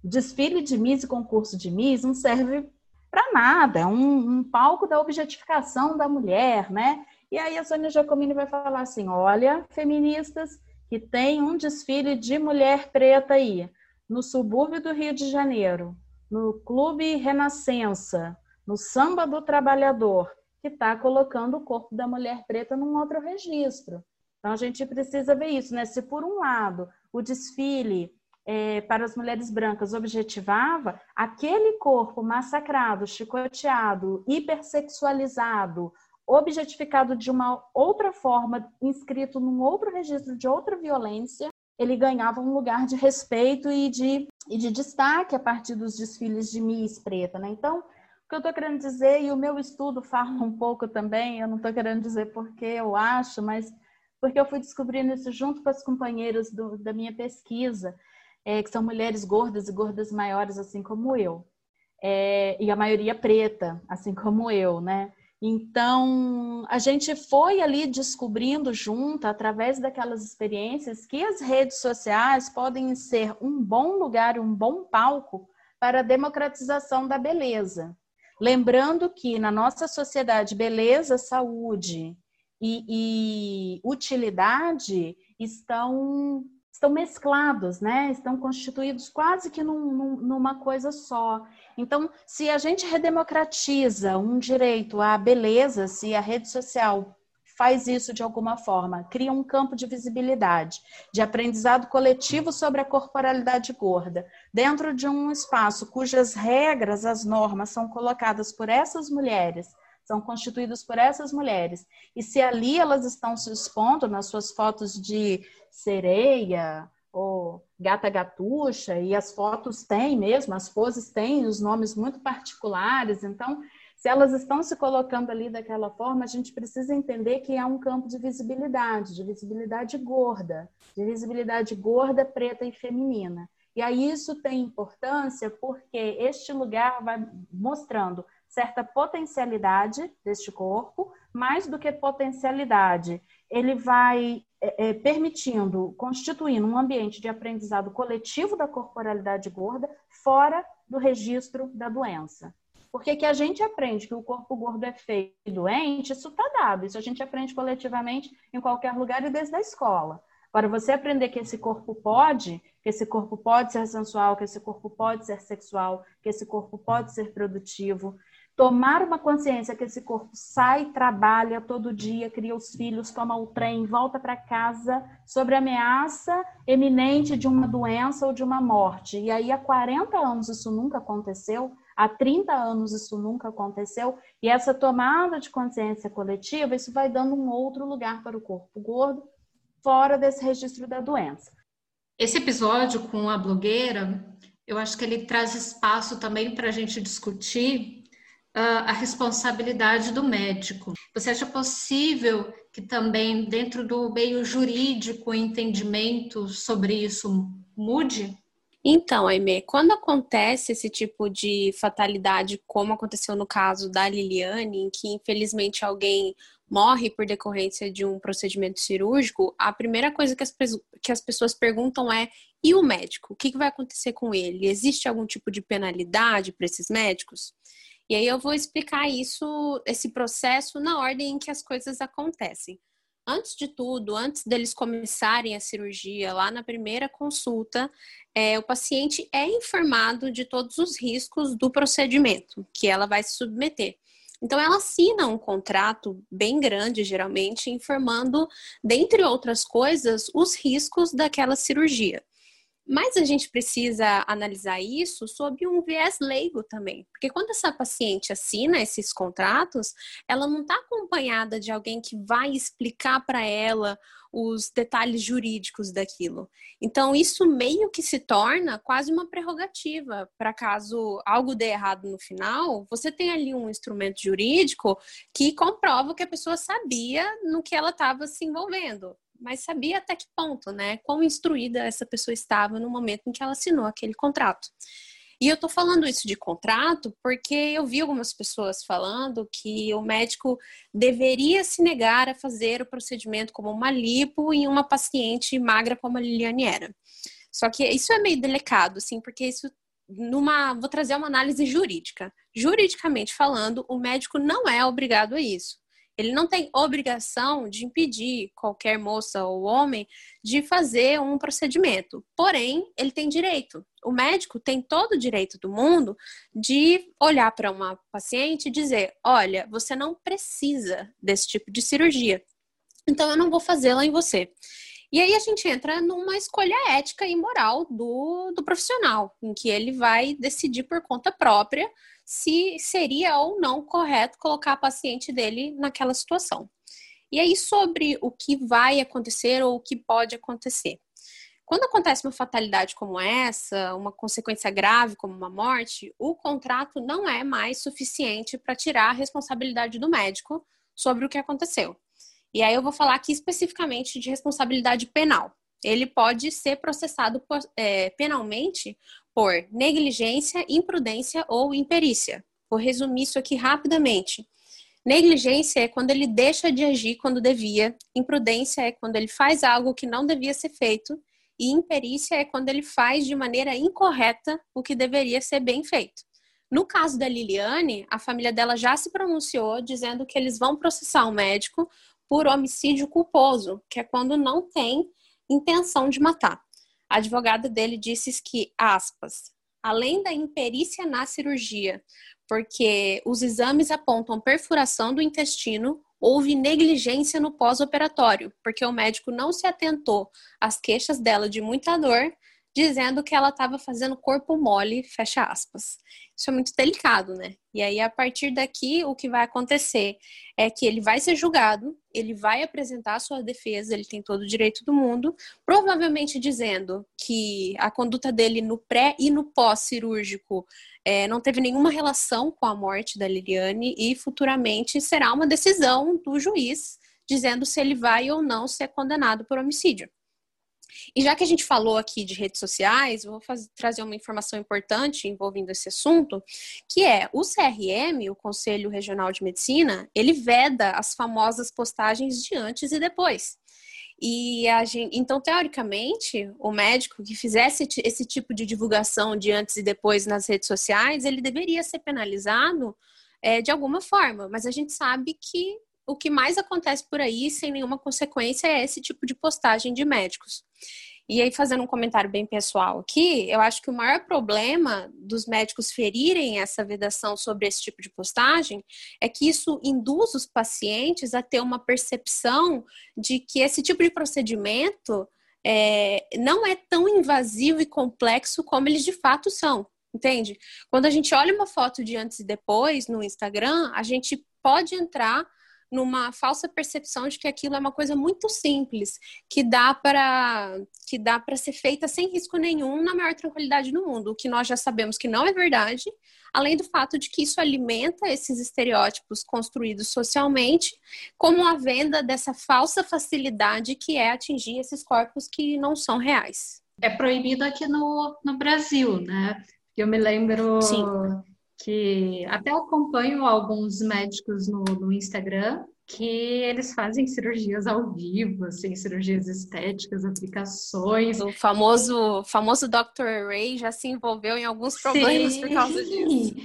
desfile de Miss e concurso de Miss não serve para nada, é um, um, palco da objetificação da mulher, né? E aí a Sônia Giacomini vai falar assim: olha, feministas, que tem um desfile de mulher preta aí, no subúrbio do Rio de Janeiro, no Clube Renascença, no Samba do Trabalhador, que está colocando o corpo da mulher preta num outro registro. Então a gente precisa ver isso, né? Se por um lado o desfile é, para as mulheres brancas objetivava aquele corpo massacrado, chicoteado, hipersexualizado, objetificado de uma outra forma, inscrito num outro registro de outra violência, ele ganhava um lugar de respeito e de, e de destaque a partir dos desfiles de Miss Preta. Né? Então, que eu estou querendo dizer, e o meu estudo fala um pouco também, eu não estou querendo dizer porque eu acho, mas porque eu fui descobrindo isso junto com as companheiras do, da minha pesquisa, é, que são mulheres gordas e gordas maiores, assim como eu. É, e a maioria preta, assim como eu, né? Então, a gente foi ali descobrindo junto, através daquelas experiências, que as redes sociais podem ser um bom lugar, um bom palco para a democratização da beleza. Lembrando que na nossa sociedade, beleza, saúde e, e utilidade estão estão mesclados, né? Estão constituídos quase que num, num, numa coisa só. Então, se a gente redemocratiza um direito à beleza, se a rede social faz isso de alguma forma, cria um campo de visibilidade, de aprendizado coletivo sobre a corporalidade gorda, dentro de um espaço cujas regras, as normas são colocadas por essas mulheres, são constituídos por essas mulheres. E se ali elas estão se expondo nas suas fotos de sereia ou gata gatuxa, e as fotos têm mesmo, as poses têm os nomes muito particulares, então se elas estão se colocando ali daquela forma, a gente precisa entender que há um campo de visibilidade, de visibilidade gorda, de visibilidade gorda, preta e feminina. E aí isso tem importância porque este lugar vai mostrando certa potencialidade deste corpo, mais do que potencialidade, ele vai é, é, permitindo, constituindo um ambiente de aprendizado coletivo da corporalidade gorda fora do registro da doença. Porque que a gente aprende que o corpo gordo é feio e doente, isso está dado. Isso a gente aprende coletivamente em qualquer lugar e desde a escola. Agora, você aprender que esse corpo pode, que esse corpo pode ser sensual, que esse corpo pode ser sexual, que esse corpo pode ser produtivo, tomar uma consciência que esse corpo sai, trabalha todo dia, cria os filhos, toma o trem, volta para casa, sobre ameaça eminente de uma doença ou de uma morte. E aí, há 40 anos isso nunca aconteceu, há 30 anos isso nunca aconteceu, e essa tomada de consciência coletiva, isso vai dando um outro lugar para o corpo gordo, fora desse registro da doença. Esse episódio com a blogueira, eu acho que ele traz espaço também para a gente discutir uh, a responsabilidade do médico. Você acha possível que também dentro do meio jurídico o entendimento sobre isso mude? Então, Aimee, quando acontece esse tipo de fatalidade, como aconteceu no caso da Liliane, em que infelizmente alguém morre por decorrência de um procedimento cirúrgico, a primeira coisa que as, que as pessoas perguntam é: e o médico? O que, que vai acontecer com ele? Existe algum tipo de penalidade para esses médicos? E aí eu vou explicar isso, esse processo, na ordem em que as coisas acontecem. Antes de tudo, antes deles começarem a cirurgia, lá na primeira consulta, é, o paciente é informado de todos os riscos do procedimento que ela vai se submeter. Então, ela assina um contrato bem grande, geralmente, informando, dentre outras coisas, os riscos daquela cirurgia. Mas a gente precisa analisar isso sob um viés leigo também, porque quando essa paciente assina esses contratos, ela não está acompanhada de alguém que vai explicar para ela os detalhes jurídicos daquilo. Então, isso meio que se torna quase uma prerrogativa para caso algo dê errado no final, você tem ali um instrumento jurídico que comprova que a pessoa sabia no que ela estava se envolvendo mas sabia até que ponto, né? Quão instruída essa pessoa estava no momento em que ela assinou aquele contrato. E eu tô falando isso de contrato porque eu vi algumas pessoas falando que o médico deveria se negar a fazer o procedimento como uma lipo em uma paciente magra como a Liliane era. Só que isso é meio delicado, assim, porque isso numa, vou trazer uma análise jurídica. Juridicamente falando, o médico não é obrigado a isso. Ele não tem obrigação de impedir qualquer moça ou homem de fazer um procedimento. Porém, ele tem direito. O médico tem todo o direito do mundo de olhar para uma paciente e dizer: olha, você não precisa desse tipo de cirurgia. Então, eu não vou fazê-la em você. E aí a gente entra numa escolha ética e moral do, do profissional, em que ele vai decidir por conta própria se seria ou não correto colocar a paciente dele naquela situação. E aí, sobre o que vai acontecer ou o que pode acontecer. Quando acontece uma fatalidade como essa, uma consequência grave como uma morte, o contrato não é mais suficiente para tirar a responsabilidade do médico sobre o que aconteceu. E aí eu vou falar aqui especificamente de responsabilidade penal. Ele pode ser processado é, penalmente por negligência, imprudência ou imperícia. Vou resumir isso aqui rapidamente. Negligência é quando ele deixa de agir quando devia, imprudência é quando ele faz algo que não devia ser feito, e imperícia é quando ele faz de maneira incorreta o que deveria ser bem feito. No caso da Liliane, a família dela já se pronunciou dizendo que eles vão processar o médico por homicídio culposo, que é quando não tem intenção de matar. A advogada dele disse que, aspas, além da imperícia na cirurgia, porque os exames apontam perfuração do intestino, houve negligência no pós-operatório, porque o médico não se atentou às queixas dela de muita dor dizendo que ela estava fazendo corpo mole, fecha aspas. Isso é muito delicado, né? E aí, a partir daqui, o que vai acontecer é que ele vai ser julgado, ele vai apresentar a sua defesa, ele tem todo o direito do mundo, provavelmente dizendo que a conduta dele no pré e no pós-cirúrgico é, não teve nenhuma relação com a morte da Liliane e futuramente será uma decisão do juiz dizendo se ele vai ou não ser condenado por homicídio. E já que a gente falou aqui de redes sociais, vou fazer, trazer uma informação importante envolvendo esse assunto, que é o CRM, o Conselho Regional de Medicina, ele veda as famosas postagens de antes e depois. E gente, então, teoricamente, o médico que fizesse esse tipo de divulgação de antes e depois nas redes sociais, ele deveria ser penalizado é, de alguma forma. Mas a gente sabe que o que mais acontece por aí, sem nenhuma consequência, é esse tipo de postagem de médicos. E aí, fazendo um comentário bem pessoal aqui, eu acho que o maior problema dos médicos ferirem essa vedação sobre esse tipo de postagem é que isso induz os pacientes a ter uma percepção de que esse tipo de procedimento é, não é tão invasivo e complexo como eles de fato são. Entende? Quando a gente olha uma foto de antes e depois no Instagram, a gente pode entrar numa falsa percepção de que aquilo é uma coisa muito simples, que dá para que dá para ser feita sem risco nenhum na maior tranquilidade do mundo, o que nós já sabemos que não é verdade, além do fato de que isso alimenta esses estereótipos construídos socialmente, como a venda dessa falsa facilidade que é atingir esses corpos que não são reais. É proibido aqui no, no Brasil, né? Eu me lembro Sim que até acompanho alguns médicos no, no Instagram que eles fazem cirurgias ao vivo, assim, cirurgias estéticas, aplicações. O famoso, famoso Dr. Ray já se envolveu em alguns problemas Sim. por causa disso.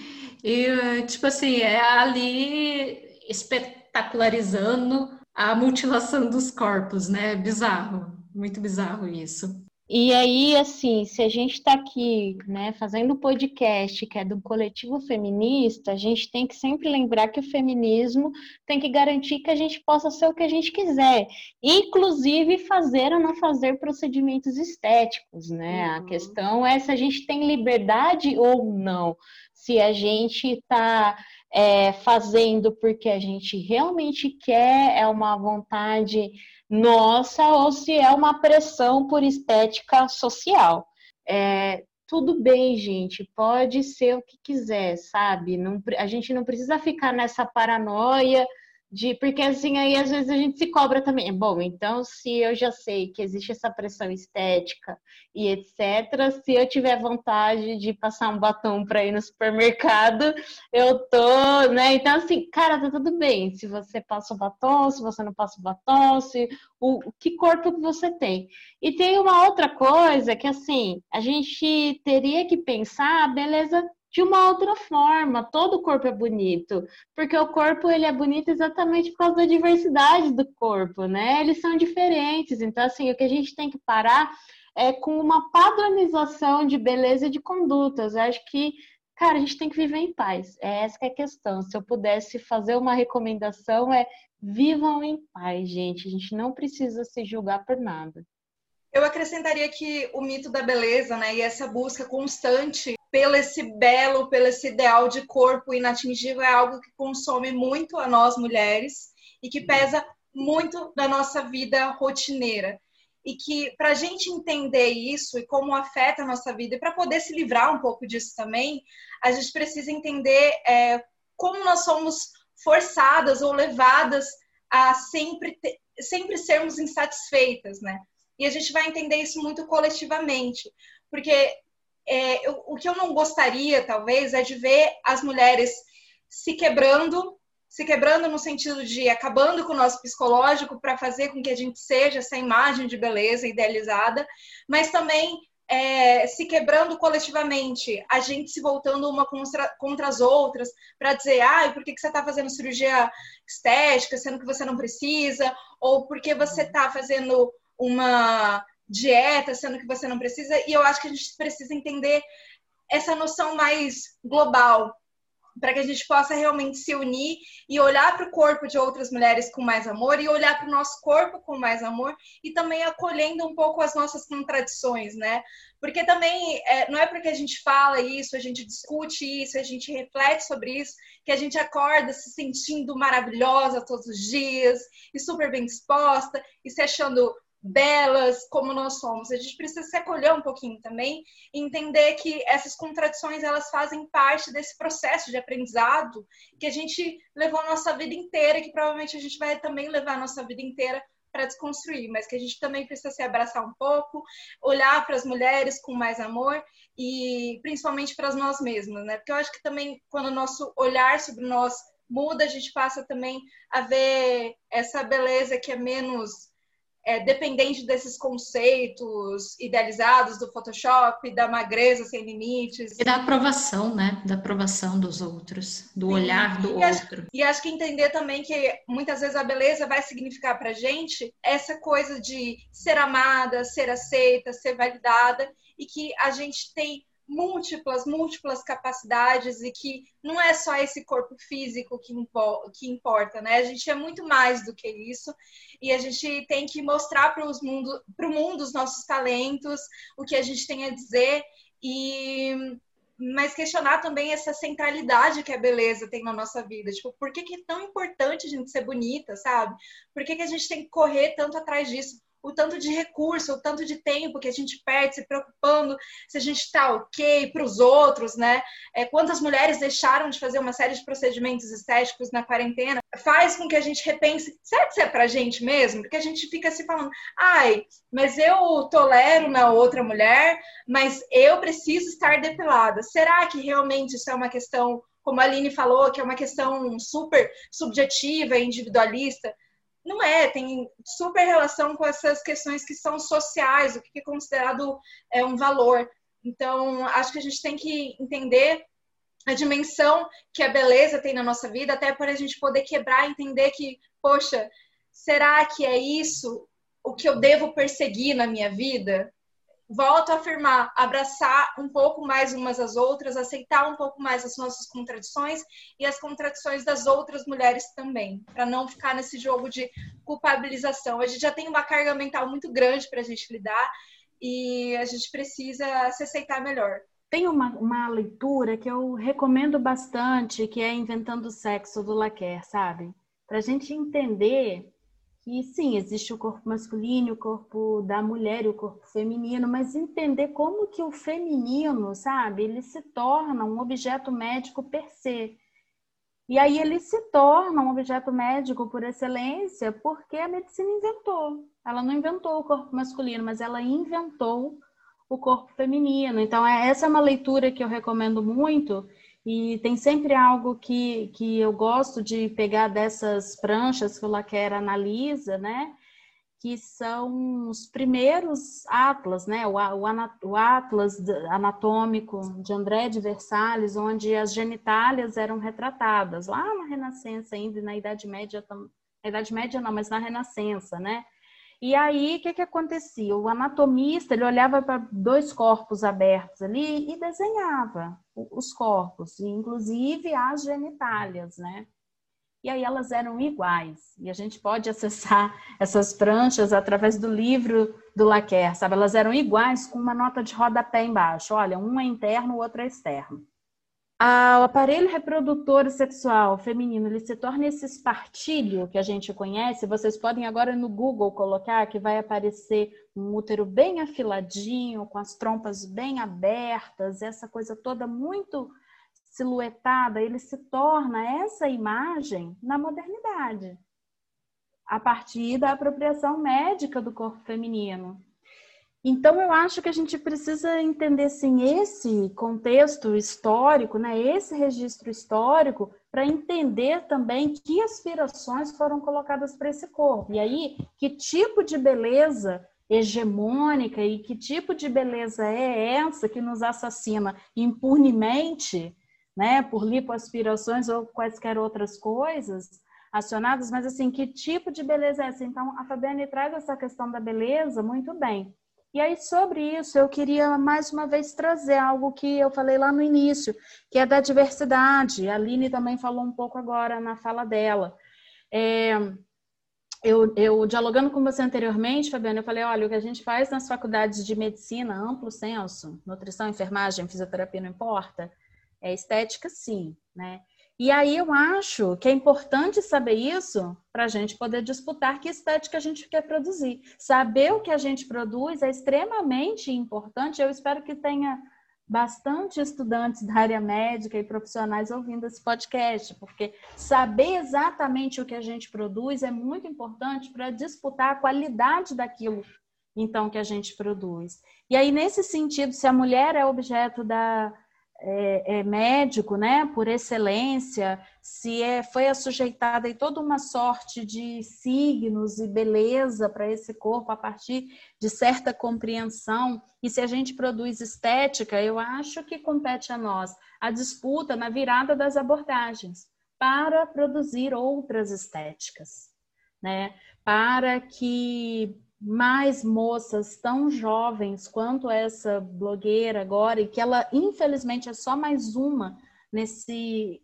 E, tipo assim, é ali espetacularizando a mutilação dos corpos, né? Bizarro, muito bizarro isso. E aí, assim, se a gente está aqui, né, fazendo podcast que é do coletivo feminista, a gente tem que sempre lembrar que o feminismo tem que garantir que a gente possa ser o que a gente quiser, inclusive fazer ou não fazer procedimentos estéticos, né? Uhum. A questão é se a gente tem liberdade ou não, se a gente está é, fazendo porque a gente realmente quer, é uma vontade nossa ou se é uma pressão por estética social. É, tudo bem, gente, pode ser o que quiser, sabe? Não, a gente não precisa ficar nessa paranoia de porque assim aí às vezes a gente se cobra também. Bom, então se eu já sei que existe essa pressão estética e etc, se eu tiver vontade de passar um batom para ir no supermercado, eu tô, né? Então assim, cara, tá tudo bem. Se você passa o batom, se você não passa o batom, se o que corpo que você tem. E tem uma outra coisa que assim, a gente teria que pensar, beleza, de uma outra forma. Todo corpo é bonito, porque o corpo ele é bonito exatamente por causa da diversidade do corpo, né? Eles são diferentes. Então, assim, o que a gente tem que parar é com uma padronização de beleza e de condutas. Eu acho que, cara, a gente tem que viver em paz. É essa é a questão. Se eu pudesse fazer uma recomendação, é vivam em paz, gente. A gente não precisa se julgar por nada. Eu acrescentaria que o mito da beleza, né, e essa busca constante pelo esse belo, pelo esse ideal de corpo inatingível é algo que consome muito a nós mulheres e que pesa muito na nossa vida rotineira. E que para a gente entender isso e como afeta a nossa vida, e para poder se livrar um pouco disso também, a gente precisa entender é, como nós somos forçadas ou levadas a sempre, ter, sempre sermos insatisfeitas, né? E a gente vai entender isso muito coletivamente, porque é, o que eu não gostaria, talvez, é de ver as mulheres se quebrando, se quebrando no sentido de acabando com o nosso psicológico para fazer com que a gente seja essa imagem de beleza idealizada, mas também é, se quebrando coletivamente, a gente se voltando uma contra, contra as outras, para dizer, ah, por que, que você está fazendo cirurgia estética, sendo que você não precisa, ou por que você está fazendo uma dieta, sendo que você não precisa, e eu acho que a gente precisa entender essa noção mais global, para que a gente possa realmente se unir e olhar para o corpo de outras mulheres com mais amor e olhar para o nosso corpo com mais amor e também acolhendo um pouco as nossas contradições, né? Porque também é, não é porque a gente fala isso, a gente discute isso, a gente reflete sobre isso, que a gente acorda se sentindo maravilhosa todos os dias e super bem disposta e se achando belas como nós somos. A gente precisa se acolher um pouquinho também entender que essas contradições elas fazem parte desse processo de aprendizado que a gente levou a nossa vida inteira que provavelmente a gente vai também levar a nossa vida inteira para desconstruir, mas que a gente também precisa se abraçar um pouco, olhar para as mulheres com mais amor e principalmente para nós mesmas, né? Porque eu acho que também quando o nosso olhar sobre nós muda, a gente passa também a ver essa beleza que é menos é, dependente desses conceitos idealizados do Photoshop, da magreza sem limites. E da aprovação, né? Da aprovação dos outros, do Sim. olhar do e outro. Acho, e acho que entender também que muitas vezes a beleza vai significar pra gente essa coisa de ser amada, ser aceita, ser validada e que a gente tem múltiplas, múltiplas capacidades e que não é só esse corpo físico que, impo que importa, né? A gente é muito mais do que isso e a gente tem que mostrar para o mundo, mundo os nossos talentos, o que a gente tem a dizer e mas questionar também essa centralidade que a beleza tem na nossa vida. Tipo, por que, que é tão importante a gente ser bonita, sabe? Por que, que a gente tem que correr tanto atrás disso? O tanto de recurso, o tanto de tempo que a gente perde se preocupando se a gente está ok para os outros, né? É, quantas mulheres deixaram de fazer uma série de procedimentos estéticos na quarentena, faz com que a gente repense, será que isso é para a gente mesmo? Porque a gente fica se falando, ai, mas eu tolero na outra mulher, mas eu preciso estar depilada. Será que realmente isso é uma questão como a Aline falou, que é uma questão super subjetiva e individualista, não é, tem super relação com essas questões que são sociais, o que é considerado é, um valor. Então, acho que a gente tem que entender a dimensão que a beleza tem na nossa vida, até para a gente poder quebrar e entender que, poxa, será que é isso o que eu devo perseguir na minha vida? Volto a afirmar, abraçar um pouco mais umas às outras, aceitar um pouco mais as nossas contradições e as contradições das outras mulheres também, para não ficar nesse jogo de culpabilização. A gente já tem uma carga mental muito grande para a gente lidar e a gente precisa se aceitar melhor. Tem uma, uma leitura que eu recomendo bastante, que é Inventando o Sexo, do Laquer, sabe? Para a gente entender que sim, existe o corpo masculino, o corpo da mulher e o corpo feminino, mas entender como que o feminino, sabe, ele se torna um objeto médico per se. E aí ele se torna um objeto médico por excelência porque a medicina inventou. Ela não inventou o corpo masculino, mas ela inventou o corpo feminino. Então, é, essa é uma leitura que eu recomendo muito e tem sempre algo que, que eu gosto de pegar dessas pranchas que o Laquer analisa, né? Que são os primeiros atlas, né? O, o, o atlas anatômico de André de Versalhes, onde as genitálias eram retratadas lá na Renascença ainda, na Idade Média, na Idade Média não, mas na Renascença, né? E aí, o que, que acontecia? O anatomista, ele olhava para dois corpos abertos ali e desenhava os corpos, inclusive as genitálias, né? E aí elas eram iguais. E a gente pode acessar <laughs> essas pranchas através do livro do Laquer, sabe? Elas eram iguais com uma nota de rodapé embaixo. Olha, um é interno, o outro é externo o aparelho reprodutor sexual feminino ele se torna esse espartilho que a gente conhece. Vocês podem agora no Google colocar que vai aparecer um útero bem afiladinho, com as trompas bem abertas, essa coisa toda muito silhuetada. Ele se torna essa imagem na modernidade, a partir da apropriação médica do corpo feminino. Então, eu acho que a gente precisa entender, sim, esse contexto histórico, né, esse registro histórico, para entender também que aspirações foram colocadas para esse corpo. E aí, que tipo de beleza hegemônica e que tipo de beleza é essa que nos assassina impunemente, né, por lipoaspirações ou quaisquer outras coisas acionadas, mas assim, que tipo de beleza é essa? Então, a Fabiane traz essa questão da beleza muito bem. E aí, sobre isso, eu queria mais uma vez trazer algo que eu falei lá no início, que é da diversidade. A Aline também falou um pouco agora na fala dela. É, eu, eu, dialogando com você anteriormente, Fabiana, eu falei, olha, o que a gente faz nas faculdades de medicina, amplo senso, nutrição, enfermagem, fisioterapia, não importa, é estética, sim, né? E aí eu acho que é importante saber isso para a gente poder disputar que estética a gente quer produzir. Saber o que a gente produz é extremamente importante. Eu espero que tenha bastante estudantes da área médica e profissionais ouvindo esse podcast, porque saber exatamente o que a gente produz é muito importante para disputar a qualidade daquilo então que a gente produz. E aí nesse sentido, se a mulher é objeto da é, é médico, né, por excelência, se é, foi assujeitada em toda uma sorte de signos e beleza para esse corpo a partir de certa compreensão, e se a gente produz estética, eu acho que compete a nós a disputa na virada das abordagens para produzir outras estéticas, né, para que mais moças tão jovens quanto essa blogueira agora, e que ela, infelizmente, é só mais uma nesse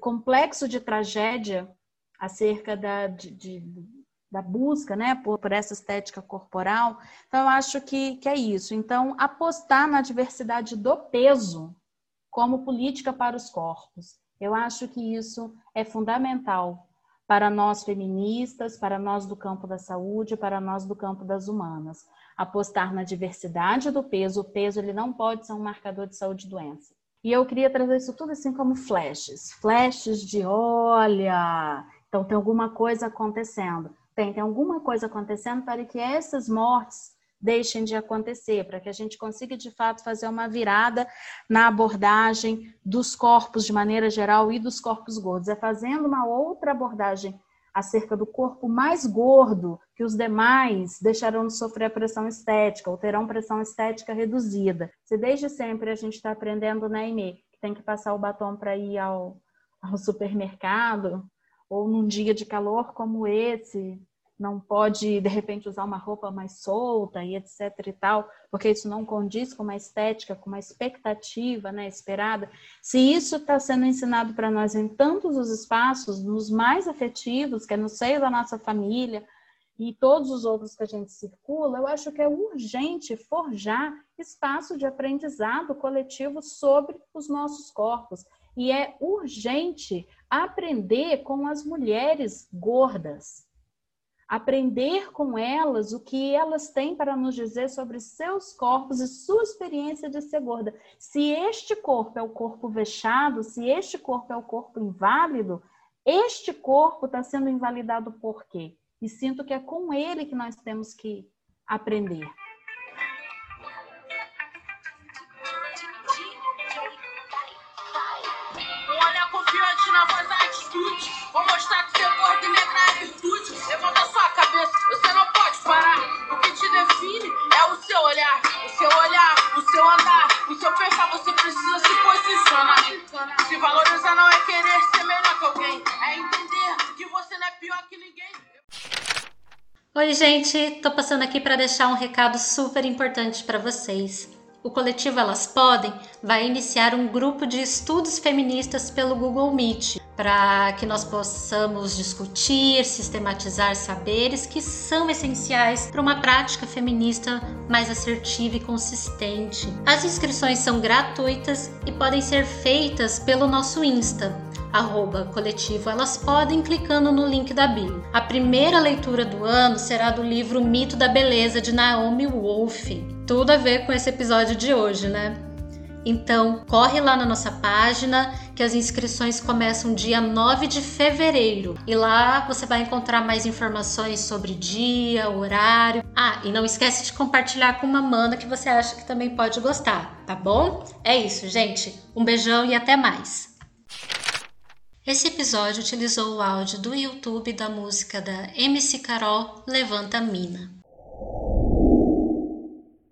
complexo de tragédia acerca da, de, de, da busca né, por, por, essa estética corporal. Então, eu acho que, que é isso. Então, apostar na diversidade do peso como política para os corpos. Eu acho que isso é fundamental para nós feministas, para nós do campo da saúde, para nós do campo das humanas. Apostar na diversidade do peso, o peso ele não pode ser um marcador de saúde e doença. E eu queria trazer isso tudo assim como flashes, flashes de olha, então tem alguma coisa acontecendo. Tem, tem alguma coisa acontecendo para que essas mortes deixem de acontecer, para que a gente consiga de fato fazer uma virada na abordagem dos corpos de maneira geral e dos corpos gordos. É fazendo uma outra abordagem acerca do corpo mais gordo que os demais deixarão de sofrer pressão estética ou terão pressão estética reduzida. Se desde sempre a gente está aprendendo na EME que tem que passar o batom para ir ao, ao supermercado, ou num dia de calor como esse, não pode, de repente, usar uma roupa mais solta e etc e tal, porque isso não condiz com uma estética, com uma expectativa né, esperada. Se isso está sendo ensinado para nós em tantos os espaços, nos mais afetivos, que é no seio da nossa família, e todos os outros que a gente circula, eu acho que é urgente forjar espaço de aprendizado coletivo sobre os nossos corpos. E é urgente aprender com as mulheres gordas, aprender com elas o que elas têm para nos dizer sobre seus corpos e sua experiência de ser gorda. Se este corpo é o corpo vexado, se este corpo é o corpo inválido, este corpo está sendo invalidado por quê? E sinto que é com ele que nós temos que aprender. Oi, gente, tô passando aqui para deixar um recado super importante para vocês. O coletivo Elas Podem vai iniciar um grupo de estudos feministas pelo Google Meet para que nós possamos discutir, sistematizar saberes que são essenciais para uma prática feminista mais assertiva e consistente. As inscrições são gratuitas e podem ser feitas pelo nosso Insta, arroba coletivo Elas Podem, clicando no link da bio. A primeira leitura do ano será do livro Mito da Beleza, de Naomi Wolf. Tudo a ver com esse episódio de hoje, né? Então, corre lá na nossa página que as inscrições começam dia 9 de fevereiro. E lá você vai encontrar mais informações sobre dia, horário. Ah, e não esquece de compartilhar com uma mana que você acha que também pode gostar, tá bom? É isso, gente. Um beijão e até mais. Esse episódio utilizou o áudio do YouTube da música da MC Carol Levanta Mina.